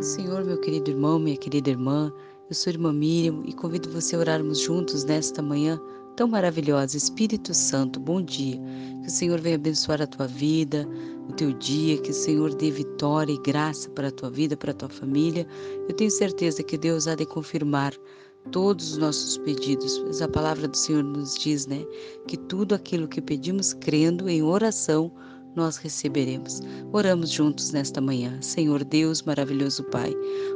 Paz Senhor, meu querido irmão, minha querida irmã. Eu sou irmã Miriam e convido você a orarmos juntos nesta manhã tão maravilhosa. Espírito Santo, bom dia. Que o Senhor venha abençoar a tua vida, o teu dia, que o Senhor dê vitória e graça para a tua vida, para a tua família. Eu tenho certeza que Deus há de confirmar todos os nossos pedidos, pois a palavra do Senhor nos diz, né, que tudo aquilo que pedimos crendo em oração, nós receberemos. Oramos juntos nesta manhã. Senhor Deus, maravilhoso Pai,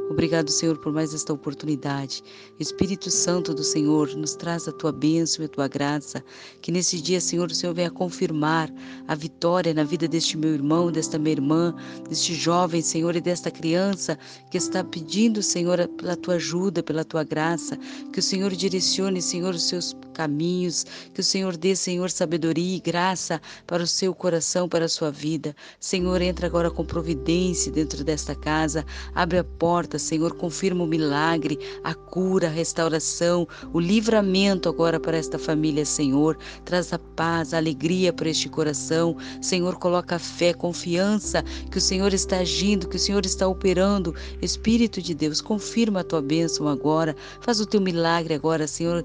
obrigado, Senhor, por mais esta oportunidade. Espírito Santo do Senhor, nos traz a tua bênção e a tua graça. Que nesse dia, Senhor, o Senhor venha confirmar a vitória na vida deste meu irmão, desta minha irmã, deste jovem, Senhor, e desta criança que está pedindo, Senhor, pela tua ajuda, pela tua graça. Que o Senhor direcione, Senhor, os seus caminhos. Que o Senhor dê, Senhor, sabedoria e graça para o seu coração, para a sua vida. Senhor, entra agora com providência dentro desta casa. Abre a porta, Senhor, confirma o milagre, a cura, a restauração, o livramento agora para esta família, Senhor. Traz a paz, a alegria para este coração. Senhor, coloca fé, confiança que o Senhor está agindo, que o Senhor está operando. Espírito de Deus, confirma a tua bênção agora. Faz o teu milagre agora, Senhor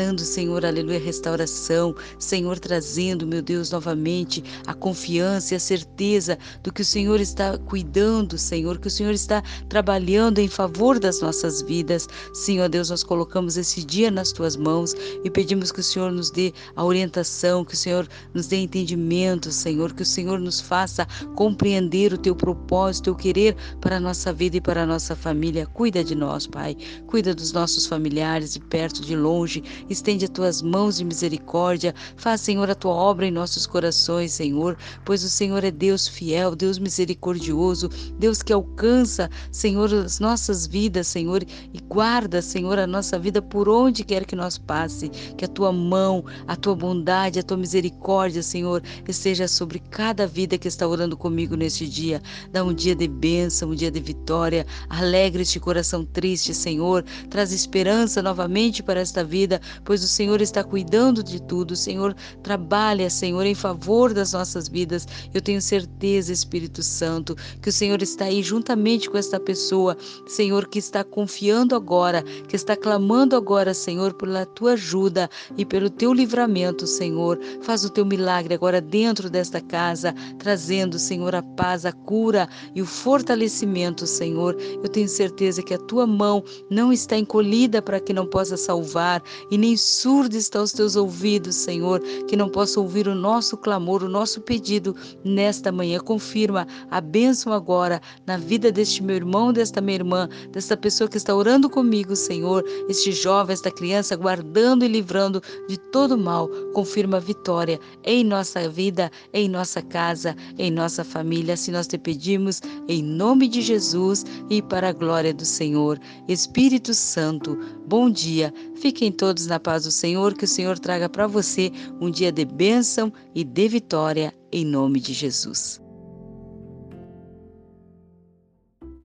dando, Senhor, aleluia, restauração, Senhor, trazendo, meu Deus, novamente a confiança e a certeza do que o Senhor está cuidando, Senhor, que o Senhor está trabalhando em favor das nossas vidas. Senhor Deus, nós colocamos esse dia nas tuas mãos e pedimos que o Senhor nos dê a orientação, que o Senhor nos dê entendimento, Senhor, que o Senhor nos faça compreender o teu propósito, o teu querer para a nossa vida e para a nossa família. Cuida de nós, Pai. Cuida dos nossos familiares de perto, de longe Estende as tuas mãos de misericórdia. Faz, Senhor, a tua obra em nossos corações, Senhor, pois o Senhor é Deus fiel, Deus misericordioso, Deus que alcança, Senhor, as nossas vidas, Senhor, e guarda, Senhor, a nossa vida por onde quer que nós passe. Que a tua mão, a tua bondade, a tua misericórdia, Senhor, esteja sobre cada vida que está orando comigo neste dia. Dá um dia de bênção, um dia de vitória. Alegre este coração triste, Senhor. Traz esperança novamente para esta vida, pois o Senhor está cuidando de tudo. O Senhor trabalha, Senhor, em favor das nossas vidas. Eu tenho certeza, Espírito Santo, que o Senhor está aí juntamente com esta pessoa, Senhor, que está confiando agora, que está clamando agora, Senhor, pela tua ajuda e pelo teu livramento, Senhor. Faz o teu milagre agora dentro desta casa, trazendo, Senhor, a paz, a cura e o fortalecimento, Senhor. Eu tenho certeza que a tua mão não está encolhida para que não possa salvar e nem surdo estão os teus ouvidos, Senhor, que não possa ouvir o nosso clamor, o nosso pedido nesta manhã. Confirma a bênção agora na vida deste meu irmão, desta minha irmã, desta pessoa que está orando comigo, Senhor, este jovem, esta criança, guardando e livrando de todo mal. Confirma a vitória em nossa vida, em nossa casa, em nossa família. Assim nós te pedimos, em nome de Jesus e para a glória do Senhor. Espírito Santo, bom dia. Fiquem todos na paz do Senhor, que o Senhor traga para você um dia de bênção e de vitória, em nome de Jesus.